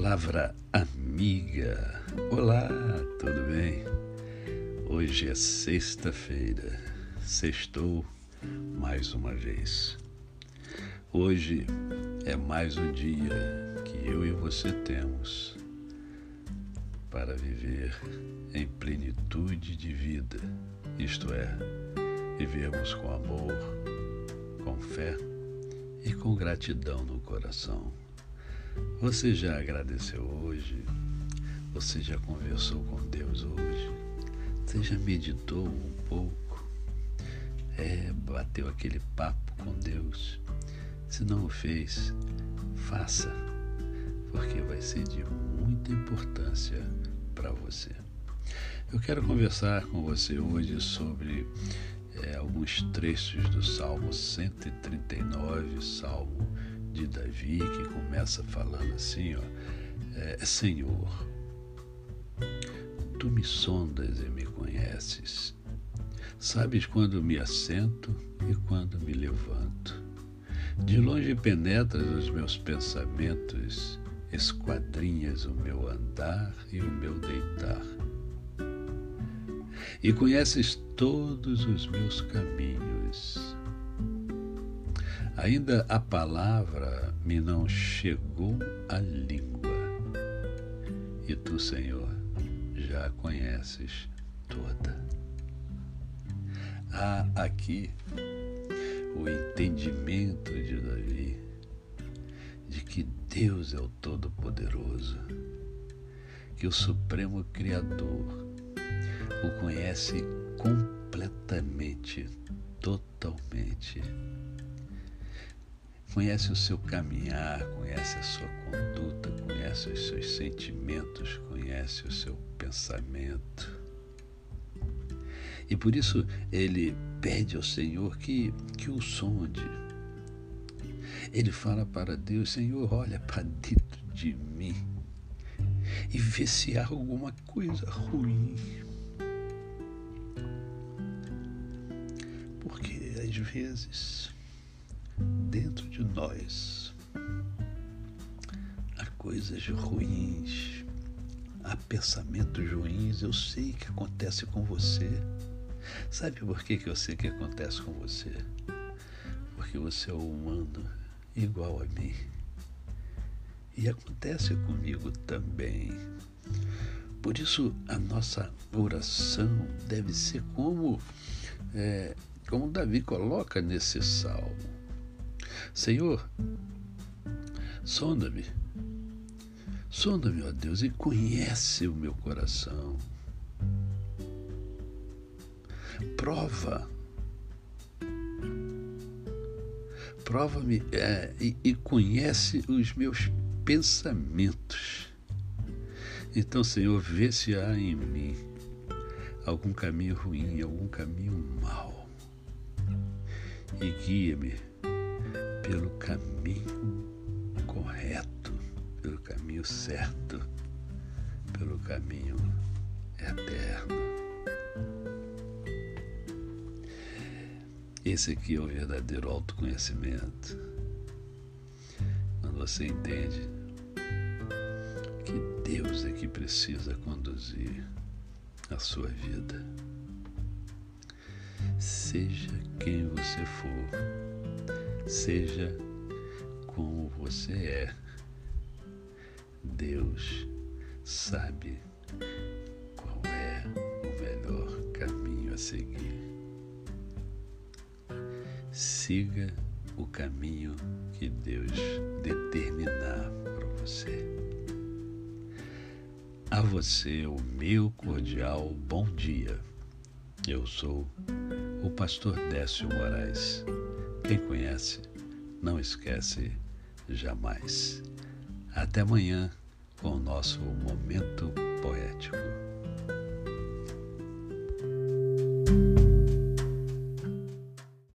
Palavra amiga. Olá, tudo bem? Hoje é sexta-feira. Sextou mais uma vez. Hoje é mais um dia que eu e você temos para viver em plenitude de vida, isto é, vivermos com amor, com fé e com gratidão no coração. Você já agradeceu hoje? Você já conversou com Deus hoje? Você já meditou um pouco? É, bateu aquele papo com Deus? Se não o fez, faça, porque vai ser de muita importância para você. Eu quero conversar com você hoje sobre é, alguns trechos do Salmo 139, Salmo de Davi, que começa falando assim, ó, é, Senhor, tu me sondas e me conheces. Sabes quando me assento e quando me levanto. De longe penetras os meus pensamentos, esquadrinhas o meu andar e o meu deitar. E conheces todos os meus caminhos. Ainda a palavra me não chegou à língua, e tu, Senhor, já a conheces toda. Há aqui o entendimento de Davi de que Deus é o Todo-Poderoso, que o Supremo Criador o conhece completamente, totalmente conhece o seu caminhar, conhece a sua conduta, conhece os seus sentimentos, conhece o seu pensamento. E por isso ele pede ao Senhor que, que o sonde. Ele fala para Deus: Senhor, olha para dentro de mim e vê se há alguma coisa ruim. Porque às vezes dentro de nós há coisas ruins, há pensamentos ruins. Eu sei que acontece com você. Sabe por que, eu sei que acontece com você? Porque você é um humano igual a mim. E acontece comigo também. Por isso, a nossa oração deve ser como, é, como Davi coloca nesse salmo Senhor, sonda-me, sonda-me, ó Deus, e conhece o meu coração. Prova, prova-me é, e, e conhece os meus pensamentos. Então, Senhor, vê se há em mim algum caminho ruim, algum caminho mau. E guia-me pelo caminho correto, pelo caminho certo, pelo caminho eterno. Esse aqui é o verdadeiro autoconhecimento. Quando você entende que Deus é que precisa conduzir a sua vida. Seja quem você for Seja como você é, Deus sabe qual é o melhor caminho a seguir. Siga o caminho que Deus determinar para você. A você o meu cordial bom dia. Eu sou o pastor Décio Moraes quem conhece, não esquece jamais. Até amanhã com o nosso Momento Poético.